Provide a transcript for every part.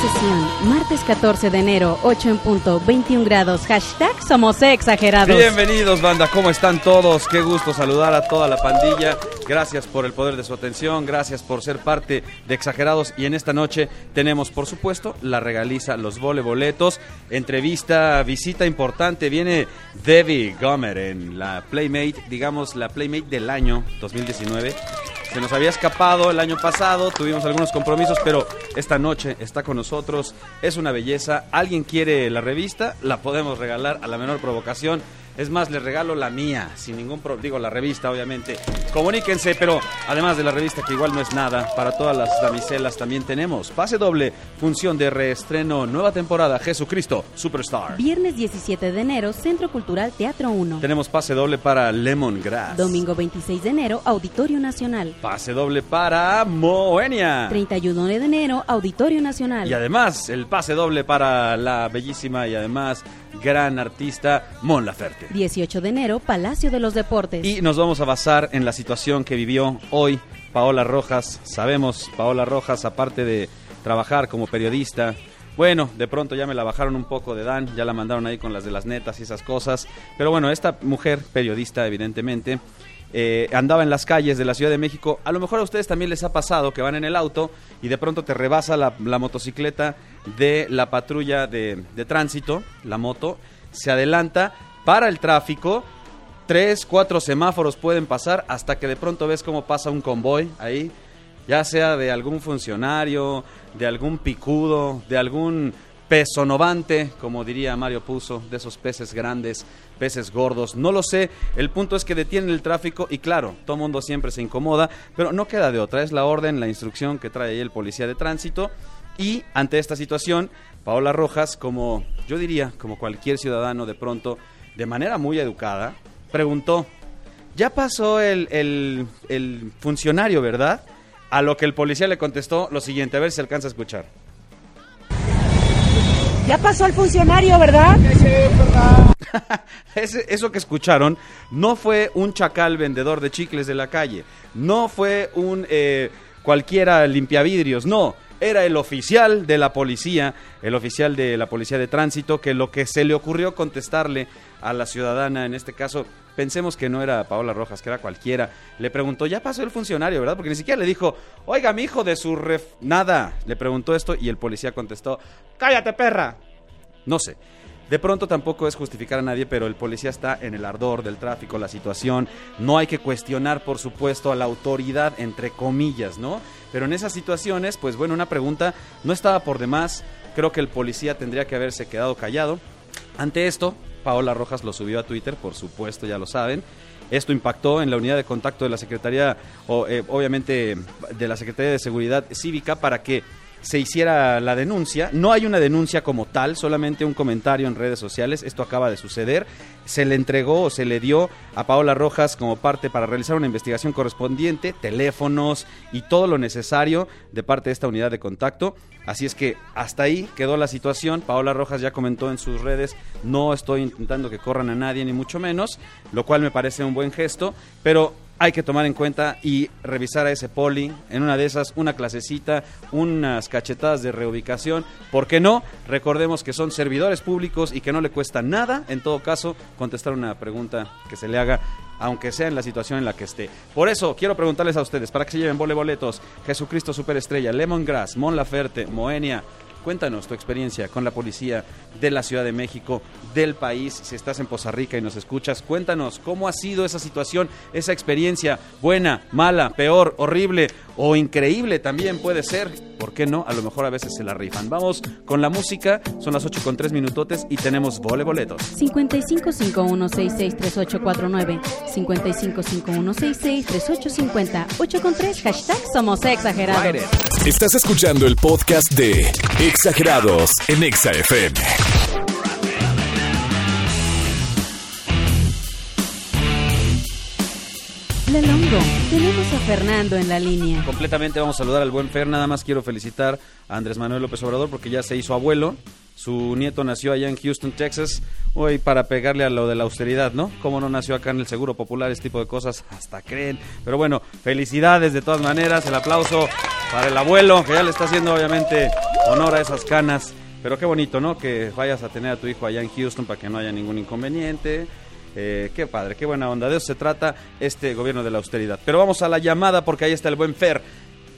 Sesión, martes 14 de enero, 8 en punto, 21 grados, hashtag somos exagerados. Bienvenidos banda, ¿cómo están todos? Qué gusto saludar a toda la pandilla. Gracias por el poder de su atención, gracias por ser parte de Exagerados y en esta noche tenemos por supuesto la regaliza Los Voleboletos, entrevista, visita importante, viene Debbie Gomer en la Playmate, digamos la Playmate del año 2019. Se nos había escapado el año pasado, tuvimos algunos compromisos, pero esta noche está con nosotros. Es una belleza. ¿Alguien quiere la revista? La podemos regalar a la menor provocación. Es más, les regalo la mía, sin ningún problema. Digo, la revista, obviamente. Comuníquense, pero además de la revista, que igual no es nada, para todas las damiselas también tenemos pase doble, función de reestreno, nueva temporada, Jesucristo, Superstar. Viernes 17 de enero, Centro Cultural Teatro 1. Tenemos pase doble para Lemongrass. Domingo 26 de enero, Auditorio Nacional. Pase doble para Moenia. 31 de enero, Auditorio Nacional. Y además, el pase doble para la bellísima y además gran artista Mon Laferte. 18 de enero, Palacio de los Deportes. Y nos vamos a basar en la situación que vivió hoy Paola Rojas. Sabemos, Paola Rojas, aparte de trabajar como periodista, bueno, de pronto ya me la bajaron un poco de Dan, ya la mandaron ahí con las de las netas y esas cosas. Pero bueno, esta mujer, periodista evidentemente, eh, andaba en las calles de la Ciudad de México. A lo mejor a ustedes también les ha pasado que van en el auto y de pronto te rebasa la, motocicleta de la patrulla de, tránsito, la moto, se adelanta para el tráfico. Tres, cuatro semáforos pueden pasar hasta que de pronto ves cómo pasa un convoy ahí, ya sea de algún funcionario, de algún picudo, de algún peso novante, como diría Mario Puzo, de esos peces grandes, peces gordos, no lo sé, el punto es que detienen el tráfico y claro, todo mundo siempre se incomoda, pero no queda de otra, es la orden, la instrucción que trae ahí el policía de tránsito y ante esta situación, Paola Rojas, como yo diría, como cualquier ciudadano de pronto, de manera muy educada, preguntó, ya pasó el, el, el funcionario, ¿verdad? A lo que el policía le contestó lo siguiente, a ver si se alcanza a escuchar. Ya pasó el funcionario, ¿verdad? Ese- eso que escucharon no fue un chacal vendedor de chicles de la calle, no fue un eh, cualquiera limpiavidrios, no, era el oficial de la policía, el oficial de la policía de tránsito, que lo que se le ocurrió contestarle a la ciudadana, en este caso, pensemos que no era Paola Rojas, que era cualquiera, le preguntó, ya pasó el funcionario, ¿verdad? Porque ni siquiera le dijo, oiga, mi hijo de su ref... Nada, le preguntó esto y el policía contestó, cállate perra. No sé. De pronto tampoco es justificar a nadie, pero el policía está en el ardor del tráfico, la situación. No hay que cuestionar, por supuesto, a la autoridad, entre comillas, ¿no? Pero en esas situaciones, pues bueno, una pregunta no estaba por demás. Creo que el policía tendría que haberse quedado callado. Ante esto, Paola Rojas lo subió a Twitter, por supuesto, ya lo saben. Esto impactó en la unidad de contacto de la Secretaría, o, eh, obviamente, de la Secretaría de Seguridad Cívica para que se hiciera la denuncia. No hay una denuncia como tal, solamente un comentario en redes sociales. Esto acaba de suceder. Se le entregó o se le dio a Paola Rojas como parte para realizar una investigación correspondiente, teléfonos y todo lo necesario de parte de esta unidad de contacto. Así es que hasta ahí quedó la situación. Paola Rojas ya comentó en sus redes, no estoy intentando que corran a nadie ni mucho menos, lo cual me parece un buen gesto, pero hay que tomar en cuenta y revisar a ese poli, en una de esas, una clasecita, unas cachetadas de reubicación. ¿Por qué no? Recordemos que son servidores públicos y que no le cuesta nada, en todo caso, contestar una pregunta que se le haga, aunque sea en la situación en la que esté. Por eso, quiero preguntarles a ustedes, para que se lleven vole boletos, Jesucristo Superestrella, Lemongrass, Mon Laferte, Moenia, Cuéntanos tu experiencia con la policía de la Ciudad de México, del país, si estás en Poza Rica y nos escuchas, cuéntanos cómo ha sido esa situación, esa experiencia, buena, mala, peor, horrible o increíble también puede ser. ¿Por qué no? A lo mejor a veces se la rifan. Vamos con la música, son las 8 con 3 minutotes y tenemos vole boletos. 5551663849, 5551663850, 8 con 3, hashtag somos exagerados. Estás escuchando el podcast de Exagerados en Exa Lelongo, tenemos a Fernando en la línea. Completamente vamos a saludar al buen Fer. Nada más quiero felicitar a Andrés Manuel López Obrador porque ya se hizo abuelo. Su nieto nació allá en Houston, Texas. Hoy para pegarle a lo de la austeridad, ¿no? Como no nació acá en el Seguro Popular, este tipo de cosas hasta creen. Pero bueno, felicidades de todas maneras. El aplauso para el abuelo, que ya le está haciendo obviamente honor a esas canas. Pero qué bonito, ¿no? Que vayas a tener a tu hijo allá en Houston para que no haya ningún inconveniente. Eh, qué padre, qué buena onda. De eso se trata este gobierno de la austeridad. Pero vamos a la llamada porque ahí está el buen Fer.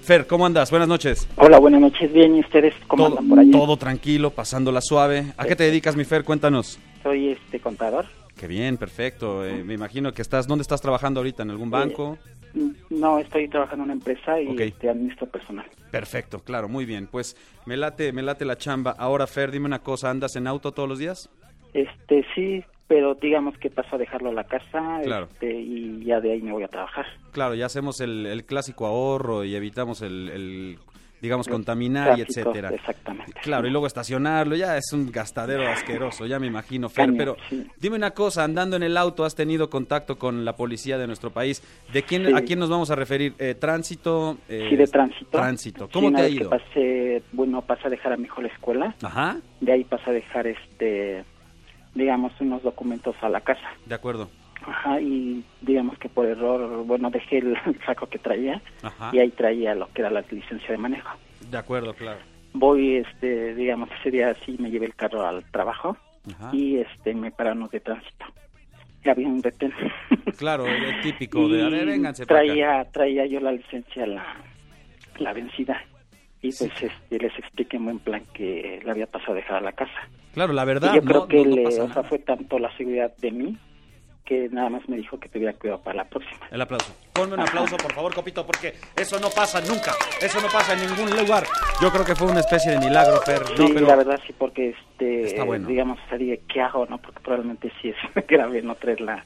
Fer, ¿cómo andas? Buenas noches. Hola, buenas noches. Bien, ¿y ustedes cómo todo, andan por allá? todo tranquilo, pasándola suave. ¿A qué te dedicas, mi Fer? Cuéntanos. Soy este contador. Qué bien, perfecto. Eh, me imagino que estás, ¿dónde estás trabajando ahorita? ¿En algún banco? Mm, No, estoy trabajando en una empresa y Ok. este, administro personal. Perfecto, claro, muy bien. Pues me late, me late la chamba. Ahora, Fer, dime una cosa, ¿andas en auto todos los días? Este, sí, pero digamos que paso a dejarlo a la casa Claro. este, y ya de ahí me voy a trabajar. Claro, ya hacemos el, el clásico ahorro y evitamos el, el, digamos, contaminar y etcétera. Exactamente. Claro, y luego estacionarlo, ya es un gastadero asqueroso, ya me imagino, Fer. Pero sí. dime una cosa, andando en el auto, ¿has tenido contacto con la policía de nuestro país? ¿De quién, Sí. ¿A quién nos vamos a referir? Eh, ¿Tránsito? eh, Sí, de tránsito. Tránsito. ¿Cómo te ha que ido? pasé, bueno, pasé a dejar a mi hijo la escuela, Ajá, de ahí pasé a dejar, este, digamos, unos documentos a la casa. de acuerdo. Ajá, y digamos que por error, bueno, dejé el saco que traía Ajá, y ahí traía lo que era la licencia de manejo. de acuerdo, claro. Voy, este, digamos, ese día sí me llevé el carro al trabajo Ajá. y este me pararon de tránsito. Y había un retén. Claro, el típico de, a ver, vénganse para acá. traía, traía yo la licencia, la, la vencida. Y pues este, les expliqué en buen plan que la había pasado a dejar a la casa. Claro, la verdad, y yo no, creo que no- no le, o sea, fue tanto la seguridad de mí que nada más me dijo que tuviera cuidado para la próxima. El aplauso. Ponme un aplauso, por favor, Copito, porque eso no pasa nunca. Eso no pasa en ningún lugar. Yo creo que fue una especie de milagro, Fer. Sí, No, pero la verdad sí, porque este, bueno. digamos, sería, ¿qué hago? no Porque probablemente sí es grave no traer la,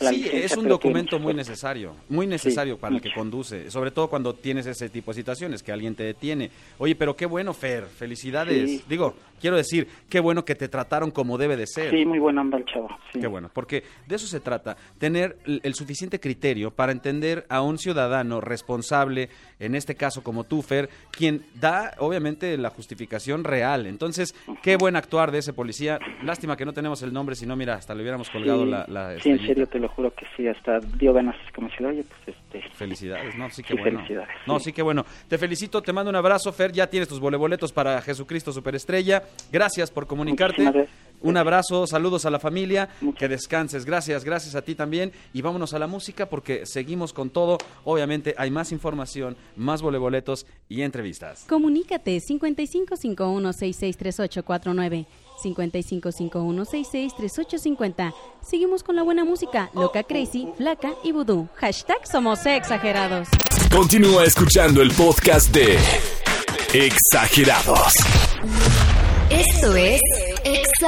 la sí, es un documento muy necesario, muy necesario para el que conduce, sobre todo cuando tienes ese tipo de situaciones, que alguien te detiene. Oye, pero qué bueno, Fer, felicidades. Sí. Digo, quiero decir, qué bueno que te trataron como debe de ser. Sí, muy buena onda el chavo. Sí. Qué bueno, porque de eso se trata, tener el suficiente criterio para entender a un ciudadano responsable, en este caso como tú, Fer, quien da obviamente la justificación real. Entonces, qué buen actuar de ese policía. Lástima que no tenemos el nombre, si no, mira, hasta le hubiéramos colgado Sí, la, la sí, en serio, te lo juro que sí, hasta dio ganas como decir, oye, pues este... Felicidades, no, sí que Sí, bueno. felicidades, No, sí. sí que bueno. Te felicito, te mando un abrazo, Fer, ya tienes tus voleboletos para Jesucristo Superestrella. Gracias por comunicarte. Gracias. Un abrazo, saludos a la familia, Muchas que descanses. Gracias, gracias a ti también. Y vámonos a la música porque seguimos con todo. Obviamente hay más información, más voleboletos y entrevistas. Comunícate 5551663849, 5551663850. Seguimos con la buena música, Loca Crazy, Flaca y Vudú. Hashtag somos exagerados. Continúa escuchando el podcast de Exagerados. Esto es Exaguante.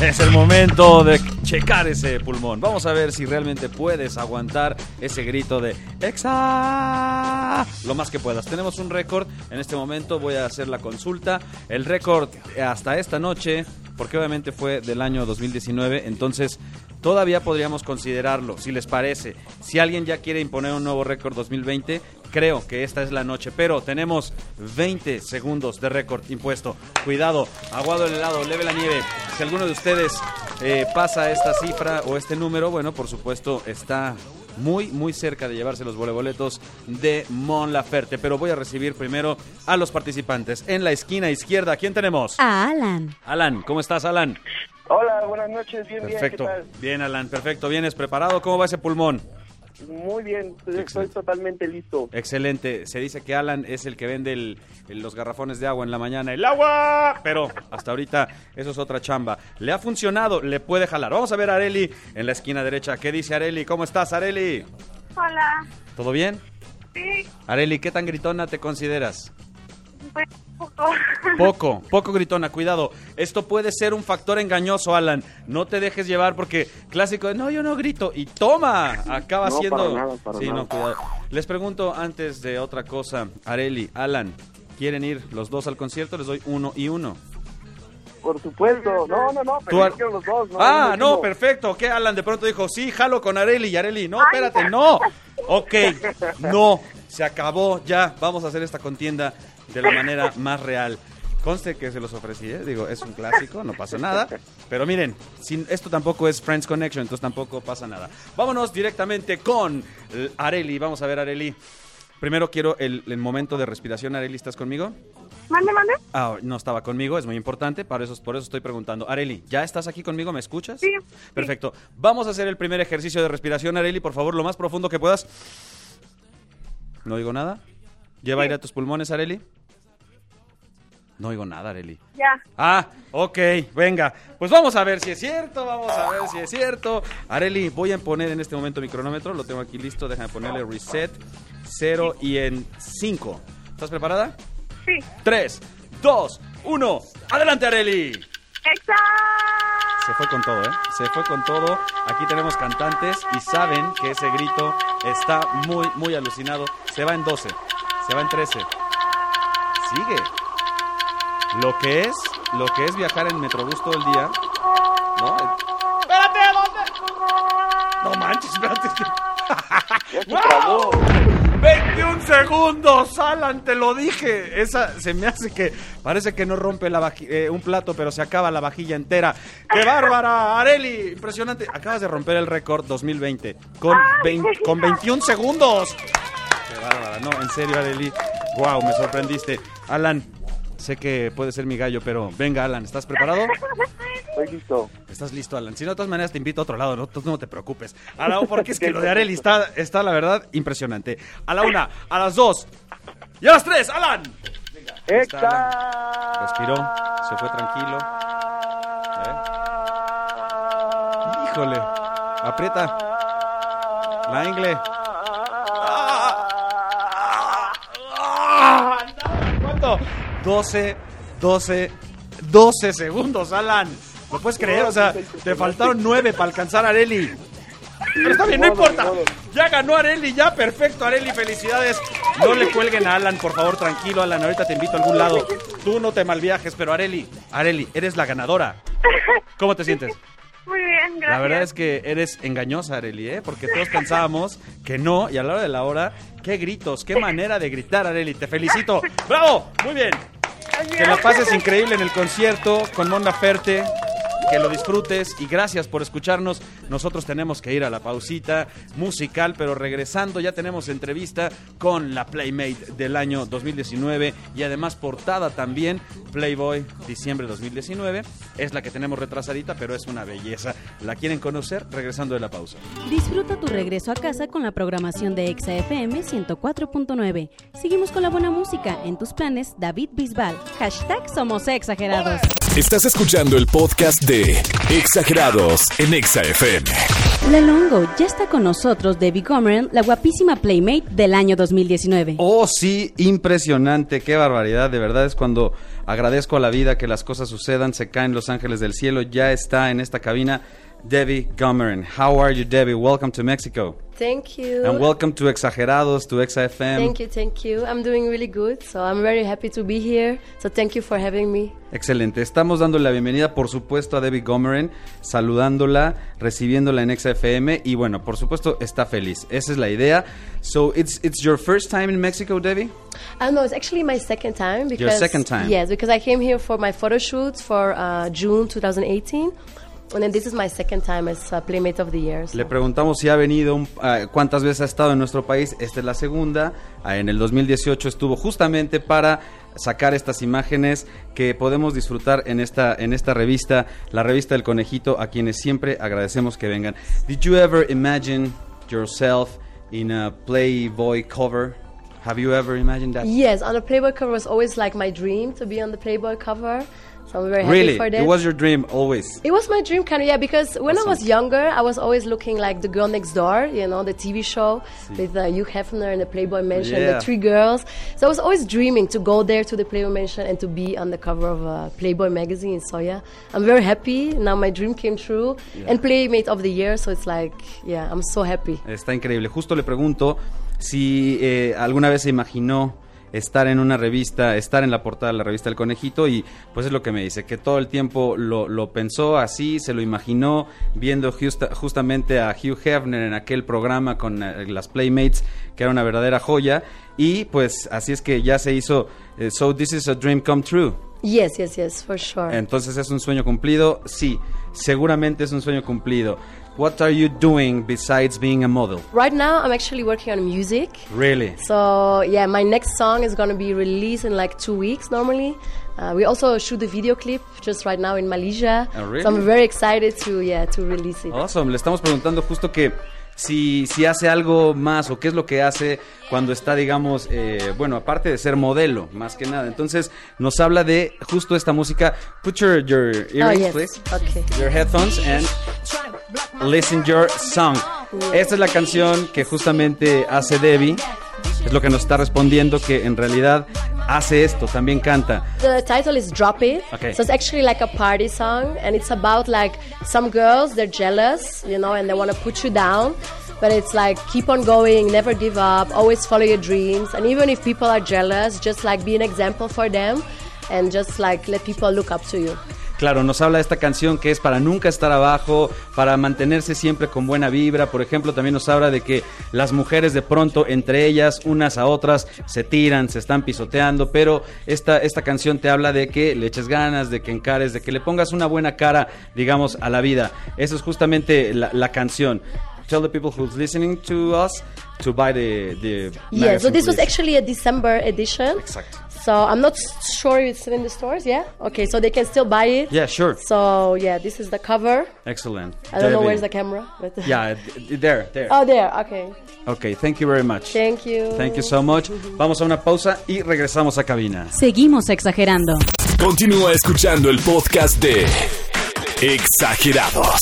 Es el momento de checar ese pulmón. Vamos a ver si realmente puedes aguantar ese grito de ¡Exa! Lo más que puedas. Tenemos un récord. En este momento voy a hacer la consulta. El récord hasta esta noche, porque obviamente fue del año 2019, entonces todavía podríamos considerarlo, si les parece. Si alguien ya quiere imponer un nuevo récord 2020, creo que esta es la noche. Pero tenemos 20 segundos de récord impuesto. Cuidado, aguado el helado, leve la nieve. Si alguno de ustedes eh, pasa esta cifra o este número, bueno, por supuesto está muy, muy cerca de llevarse los voleboletos de Mon Laferte. Pero voy a recibir primero a los participantes. En la esquina izquierda, ¿quién tenemos? A Alan. Alan, ¿cómo estás, Alan? Hola, buenas noches, bien, Perfecto. bien, Bien, Alan, perfecto. ¿Vienes preparado? ¿Cómo va ese pulmón? Muy bien, estoy Excelente. totalmente listo. Excelente. Se dice que Alan es el que vende el- el- los garrafones de agua en la mañana. ¡El agua! Pero hasta ahorita eso es otra chamba. Le ha funcionado, le puede jalar. Vamos a ver a Areli en la esquina derecha. ¿Qué dice Areli? ¿Cómo estás, Areli? Hola, ¿Todo bien? sí, Areli, ¿qué tan gritona te consideras? pues poco. Poco, poco gritona, cuidado. Esto puede ser un factor engañoso, Alan. No te dejes llevar porque clásico de no, yo no grito. Y toma, acaba No, siendo. para nada, para sí, nada. no, cuidado. Les pregunto antes de otra cosa, Areli, Alan, ¿Quieren ir los dos al concierto? Les doy uno y uno. Por supuesto. No, no, no, Tú, pero Ar- yo quiero los dos. No, ah, no, uno. perfecto. ¿Qué? Alan de pronto dijo, sí, jalo con Areli y Areli. No, espérate, no. Ok, no. Se acabó, ya. Vamos a hacer esta contienda de la manera más real. Conste que se los ofrecí, ¿eh? digo, es un clásico, no pasa nada. Pero miren, sin, esto tampoco es Friends Connection, entonces tampoco pasa nada. Vámonos directamente con Areli. Vamos a ver, Areli. Primero quiero el, el momento de respiración. Areli, ¿estás conmigo? Mande, mande. Ah, no estaba conmigo, es muy importante, por eso, por eso estoy preguntando. Areli, ¿ya estás aquí conmigo? ¿Me escuchas? Sí. Perfecto. Vamos a hacer el primer ejercicio de respiración, Areli, por favor, lo más profundo que puedas. No oigo nada. Lleva aire a tus pulmones, Areli. No oigo nada, Areli. Ya. Ah, ok, venga. Pues vamos a ver si es cierto, vamos a ver si es cierto. Areli, voy a poner en este momento mi cronómetro, lo tengo aquí listo, déjame ponerle reset, cero y en cinco. ¿Estás preparada? Sí. 3, 2, 1. ¡Adelante, Areli! Exa. Se fue con todo, ¿eh? Se fue con todo. Aquí tenemos cantantes y saben que ese grito está muy, muy alucinado. Se va en 12, se va en 13. Sigue. Lo que es, lo que es viajar en Metrobús todo el día. ¿No? ¡Espérate! ¿Dónde? No manches, espérate. Ya se trabó. 21 segundos, Alan, te lo dije. Esa se me hace que parece que no rompe la vaji- eh, un plato, pero se acaba la vajilla entera. ¡Qué bárbara, Areli! Impresionante. Acabas de romper el récord 2020 con, con 21 segundos. ¡Qué bárbara! No, en serio, Areli. Wow, me sorprendiste. Alan, sé que puede ser mi gallo, pero venga, Alan, ¿estás preparado? Estoy listo. Estás listo, Alan. Si no, de todas maneras te invito a otro lado, no, Tú no te preocupes. A la, porque es que lo de Areli está, está, la verdad, impresionante. A la una, a las dos y a las tres, Alan. Exa. Respiró, se fue tranquilo. Híjole, aprieta. La ingle. 12, 12, 12 segundos, Alan. ¿Lo puedes creer? O sea, te faltaron 9 para alcanzar a Areli. Pero está bien, no importa. Ya ganó Areli, ya perfecto, Areli, felicidades. No le cuelguen a Alan, por favor, tranquilo, Alan. Ahorita te invito a algún lado. Tú no te malviajes, pero Areli, Areli, eres la ganadora. ¿Cómo te sientes? Muy bien, gracias. La verdad es que eres engañosa, Areli, ¿eh? Porque todos pensábamos que no, y a la hora de la hora, qué gritos, qué manera de gritar, Areli. Te felicito. ¡Bravo! Muy bien. Que la pases increíble en el concierto con Mon Laferte. Que lo disfrutes y gracias por escucharnos. Nosotros tenemos que ir a la pausita musical, pero regresando ya tenemos entrevista con la Playmate del año 2019 y además portada también Playboy diciembre 2019. Es la que tenemos retrasadita, pero es una belleza. ¿La quieren conocer? Regresando de la pausa. Disfruta tu regreso a casa con la programación de Exa FM 104.9. Seguimos con la buena música en tus planes, David Bisbal. Hashtag somos exagerados. Estás escuchando el podcast de Exagerados en Exa FM. La Longo, ya está con nosotros Debbie Gomeran, la guapísima Playmate del año 2019. Oh, sí, impresionante, qué barbaridad, de verdad es cuando agradezco a la vida que las cosas sucedan, se caen los ángeles del cielo, ya está en esta cabina Debbie Gomeran. How are you, Debbie? Welcome to Mexico. Thank you. And welcome to Exagerados, to XFM. Thank you, thank you. I'm doing really good, so I'm very happy to be here. So thank you for having me. Excelente. Estamos dándole la bienvenida, por supuesto, a Debbie Gomeran, saludándola, recibiéndola en XFM y bueno, por supuesto, está feliz. Esa es la idea. So, it's it's your first time in Mexico, Debbie? Uh, no, it's actually my second time because second time. Yes, because I came here for my photo shoots for uh, June 2018, and then this is my second time as uh, Playmate of the Year. so- Le preguntamos si ha venido, ah, cuántas veces ha estado en nuestro país. Esta es la segunda. Ah, en el 2018 estuvo justamente para sacar estas imágenes que podemos disfrutar en esta, en esta revista, la revista del conejito, a quienes siempre agradecemos que vengan. Did you ever imagine yourself in a Playboy cover? Have you ever imagined that? Yes, on the Playboy cover was always like my dream to be on the Playboy cover. So I'm very happy Really? for that. It was your dream always. It was my dream, kind of, yeah. Because when Awesome. I was younger, I was always looking like the girl next door, you know, the TV show with uh, Hugh Hefner and the Playboy Mansion, Yeah. the three girls. So I was always dreaming to go there to the Playboy Mansion and to be on the cover of uh, Playboy magazine. So yeah, I'm very happy. Now my dream came true, and Playmate of the Year. So it's like, yeah, I'm so happy. Está increíble. Justo le pregunto si eh, alguna vez se imaginó estar en una revista, estar en la portada de la revista El Conejito y pues es lo que me dice, que todo el tiempo lo, pensó así, se lo imaginó viendo justa- justamente a Hugh Hefner en aquel programa con eh, las Playmates, que era una verdadera joya y pues así es que ya se hizo eh, So This is a Dream Come True. Yes, yes, yes, for sure. Entonces es un sueño cumplido, sí, seguramente es un sueño cumplido. What are you doing besides being a model? right now, I'm actually working on music. Really? So yeah, my next song is gonna be released in like two weeks normally. Uh, we also shoot the video clip just right now in Malaysia. Oh, really? So I'm very excited to yeah to release it. Awesome. Le estamos preguntando justo que si, si hace algo más o qué es lo que hace cuando está, digamos, eh, bueno, aparte de ser modelo, más que nada. Entonces, nos habla de justo esta música. Put your, your oh earrings, yes. please. Okay. Your headphones and listen your song. Esta es la canción que justamente hace Debbie. Es lo que nos está respondiendo que en realidad hace esto, también canta. The title is Drop It. Okay. So it's actually like a party song, and it's about like some girls they're jealous, you know, and they want to put you down. But it's like keep on going, never give up, always follow your dreams, and even if people are jealous, just like be an example for them, and just like let people look up to you. Claro, nos habla de esta canción que es para nunca estar abajo, para mantenerse siempre con buena vibra. Por ejemplo, también nos habla de que las mujeres de pronto entre ellas, unas a otras, se tiran, se están pisoteando, pero esta, esta canción te habla de que le eches ganas, de que encares, de que le pongas una buena cara, digamos, a la vida. Eso es justamente la, la canción. Tell the people who's listening to us to buy the, the Yeah, so this was actually a December edition. Exacto. So I'm not sure if it's still in the stores. Yeah. Okay, so they can still buy it. Yeah, sure. So yeah, this is the cover. Excellent. I don't know where's the camera, but Yeah, there, there. oh, there. Okay. Okay, thank you very much. Thank you. Thank you so much. Vamos a una pausa y regresamos a cabina. Seguimos exagerando. Continúa escuchando el podcast de Exagerados.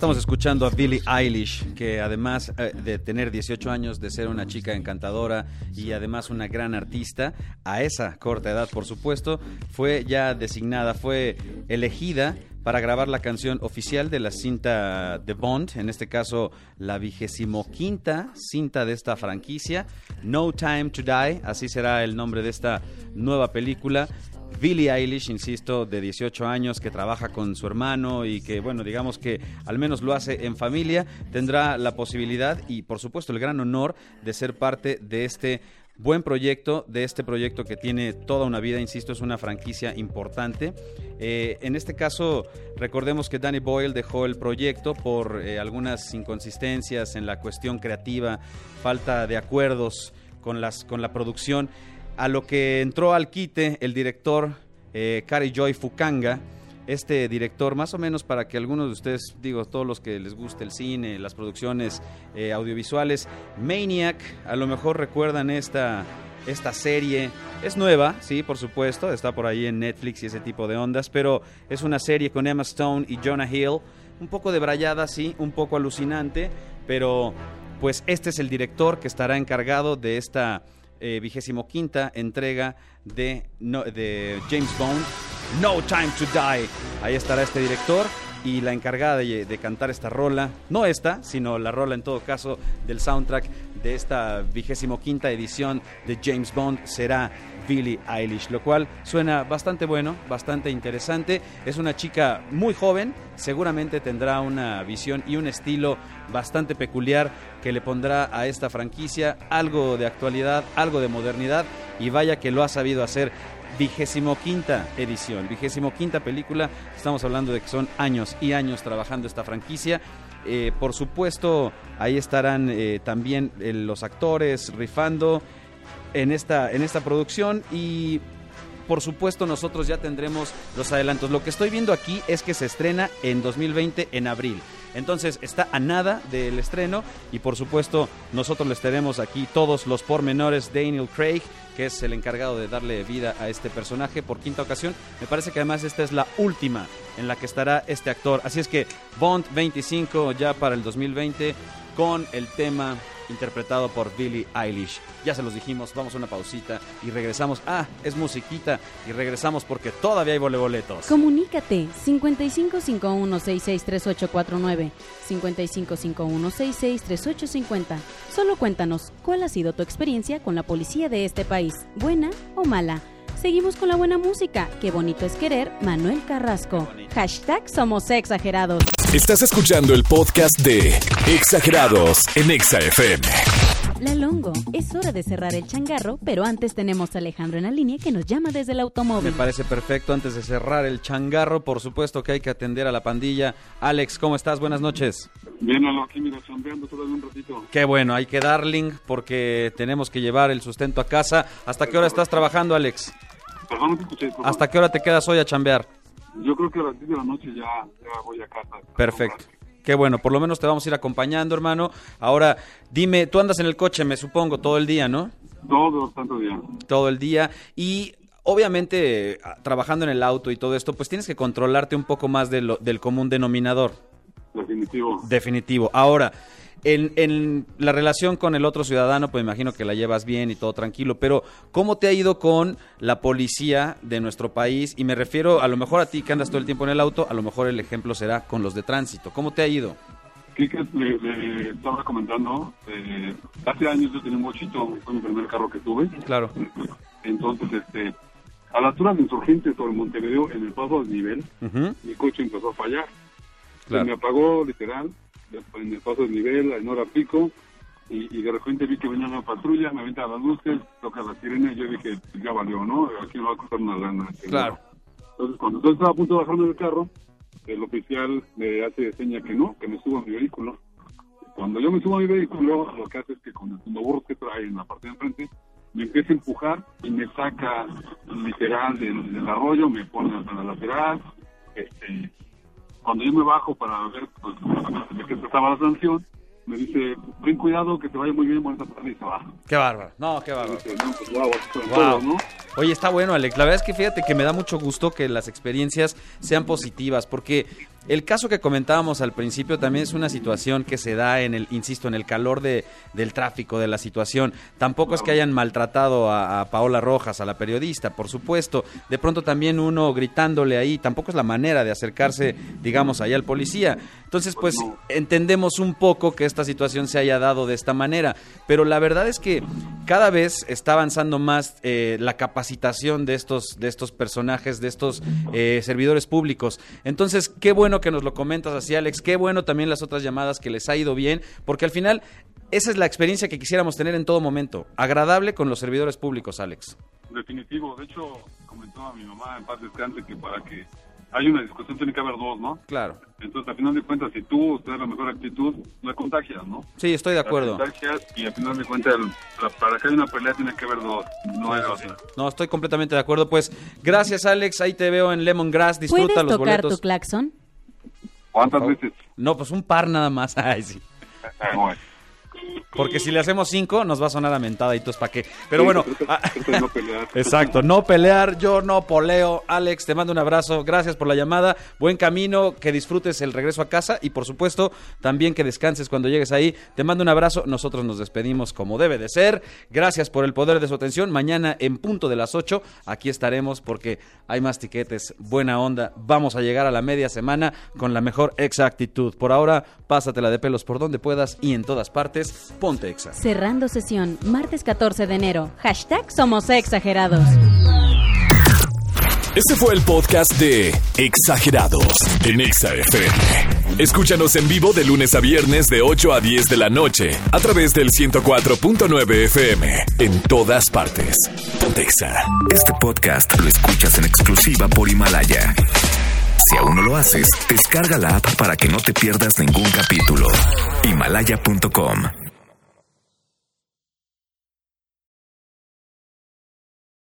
Estamos escuchando a Billie Eilish, que además eh, de tener 18 años, de ser una chica encantadora y además una gran artista, a esa corta edad, por supuesto, fue ya designada, fue elegida para grabar la canción oficial de la cinta de Bond, en este caso la vigésimo quinta cinta de esta franquicia, No Time to Die, así será el nombre de esta nueva película. Billie Eilish, insisto, de 18 años, que trabaja con su hermano y que, bueno, digamos que al menos lo hace en familia, tendrá la posibilidad y, por supuesto, el gran honor de ser parte de este buen proyecto, de este proyecto que tiene toda una vida, insisto, es una franquicia importante. Eh, en este caso, recordemos que Danny Boyle dejó el proyecto por eh, algunas inconsistencias en la cuestión creativa, falta de acuerdos con, las, con la producción a lo que entró al quite el director eh, Kari Joy Fukanga, este director, más o menos para que algunos de ustedes, digo, todos los que les guste el cine, las producciones eh, audiovisuales, Maniac, a lo mejor recuerdan esta, esta serie, es nueva, sí, por supuesto, está por ahí en Netflix y ese tipo de ondas, pero es una serie con Emma Stone y Jonah Hill, un poco debrayada, sí, un poco alucinante, pero pues este es el director que estará encargado de esta eh, vigésimo quinta entrega de, de James Bond, No Time to Die. Ahí estará este director y la encargada de, de cantar esta rola, no esta, sino la rola en todo caso del soundtrack de esta vigésimo quinta edición de James Bond será Billie Eilish, lo cual suena bastante bueno, bastante interesante. Es una chica muy joven, seguramente tendrá una visión y un estilo bastante peculiar que le pondrá a esta franquicia algo de actualidad, algo de modernidad y vaya que lo ha sabido hacer. Vigésimo quinta edición, vigésimo quinta película. Estamos hablando de que son años y años trabajando esta franquicia. Eh, por supuesto, ahí estarán eh, también eh, los actores rifando en esta, en esta producción y por supuesto nosotros ya tendremos los adelantos. Lo que estoy viendo aquí es que se estrena en 2020 en abril. Entonces está a nada del estreno y por supuesto nosotros les tenemos aquí todos los pormenores. Daniel Craig, que es el encargado de darle vida a este personaje por quinta ocasión. Me parece que además esta es la última en la que estará este actor. Así es que Bond 25 ya para el 2020 con el tema interpretado por Billie Eilish. Ya se los dijimos, vamos a una pausita y regresamos. Ah, es musiquita y regresamos porque todavía hay voleboletos. Comunícate 5551663849, 5551663850. Solo cuéntanos cuál ha sido tu experiencia con la policía de este país, buena o mala. Seguimos con la buena música. Qué bonito es querer, Manuel Carrasco. Hashtag somos exagerados. Estás escuchando el podcast de Exagerados en Exa FM. La Longo, es hora de cerrar el changarro, pero antes tenemos a Alejandro en la línea que nos llama desde el Me automóvil. parece perfecto. Antes de cerrar el changarro, por supuesto que hay que atender a la pandilla. Alex, ¿cómo estás? Buenas noches. Bien, Lalo, aquí mira, chambeando todavía un ratito. Qué bueno, hay que darling porque tenemos que llevar el sustento a casa. ¿Hasta qué hora estás trabajando, Alex? Perdón, no te escuché. por ¿Hasta qué hora te quedas hoy a chambear? Yo creo que a las 10 de la noche ya, ya voy a casa. Perfecto. Qué bueno, por lo menos te vamos a ir acompañando, hermano. Ahora, dime, tú andas en el coche, me supongo, todo el día, ¿no? Todo, tanto día. Todo el día. Y obviamente, eh, trabajando en el auto y todo esto, pues tienes que controlarte un poco más de lo- del común denominador. Definitivo. Definitivo. Ahora, en, en la relación con el otro ciudadano, pues imagino que la llevas bien y todo tranquilo, pero ¿cómo te ha ido con la policía de nuestro país? Y me refiero a lo mejor a ti que andas todo el tiempo en el auto, a lo mejor el ejemplo será con los de tránsito. ¿Cómo te ha ido? Kike le, le estaba comentando, eh, hace años yo tenía un bochito, fue mi primer carro que tuve. Claro. Entonces, este, a la altura de Insurgentes sobre Montevideo, en el paso del nivel, mi coche empezó a fallar. Claro. Se me apagó literal en el paso del nivel, en hora pico, y, y de repente vi que venía una patrulla, me aventan las luces, toca la sirena y yo dije, pues ya valió, ¿no? Aquí me va a costar una lana. Claro. Entonces, cuando yo estaba a punto de bajarme del carro, el oficial me hace seña que no, que me suba a mi vehículo. Cuando yo me subo a mi vehículo, lo que hace es que con el tumbaburro que trae en la parte de enfrente, me empieza a empujar y me saca literal del, del arroyo, me pone hasta la lateral. Este, cuando yo me bajo para ver pues, de qué trataba la sanción, me dice, ten cuidado, que te vaya muy bien, buena tarde y se va. Qué bárbaro. No, qué bárbaro. Dice, no, pues, Wow. todo, ¿no? Oye, está bueno, Alex. La verdad es que fíjate que me da mucho gusto que las experiencias sean positivas, porque el caso que comentábamos al principio también es una situación que se da en el, insisto, en el calor de, del tráfico, de la situación. Tampoco es que hayan maltratado a, Paola Rojas, a la periodista, por supuesto. De pronto también uno gritándole ahí, tampoco es la manera de acercarse, digamos, ahí al policía. Entonces, pues entendemos un poco que esta situación se haya dado de esta manera, pero la verdad es que cada vez está avanzando más eh, la capacitación de estos, de estos personajes, de estos eh, servidores públicos. Entonces, qué bueno que nos lo comentas así, Alex, qué bueno también las otras llamadas que les ha ido bien, porque al final esa es la experiencia que quisiéramos tener en todo momento, agradable con los servidores públicos, Alex. Definitivo. De hecho, comentó a mi mamá en paz descanse que para que haya una discusión tiene que haber dos, ¿no? Claro. Entonces, al final de cuentas, si tú tienes la mejor actitud, la contagias, ¿no? Sí, estoy de acuerdo. La contagias y al final de cuentas, el- la- para que haya una pelea tiene que haber dos. No hay otra. No, estoy completamente de acuerdo. Pues gracias, Alex. Ahí te veo en Lemongrass. Disfruta ¿Puedes los tocar boletos. tu claxon? ¿Cuántas veces? No, pues un par nada más. Ay, sí. Porque si le hacemos cinco, nos va a sonar a mentada y tú es para qué. Pero bueno, ah, no pelear. exacto, no pelear, yo no poleo. Alex, te mando un abrazo, gracias por la llamada, buen camino, que disfrutes el regreso a casa y por supuesto también que descanses cuando llegues ahí. Te mando un abrazo, nosotros nos despedimos como debe de ser. Gracias por el poder de su atención. Mañana en punto de las 8, aquí estaremos porque hay más tiquetes, buena onda. Vamos a llegar a la media semana con la mejor exactitud. Por ahora, pásatela de pelos por donde puedas y en todas partes, ponte exa. Cerrando sesión, martes 14 de enero. Hashtag somos exagerados. Este fue el podcast de Exagerados en Exa FM. Escúchanos en vivo de lunes a viernes de 8 a 10 de la noche a través del 104.9 FM en todas partes. Ponte Exa. Este podcast lo escuchas en exclusiva por Himalaya. Si aún no lo haces, descarga la app para que no te pierdas ningún capítulo. Himalaya.com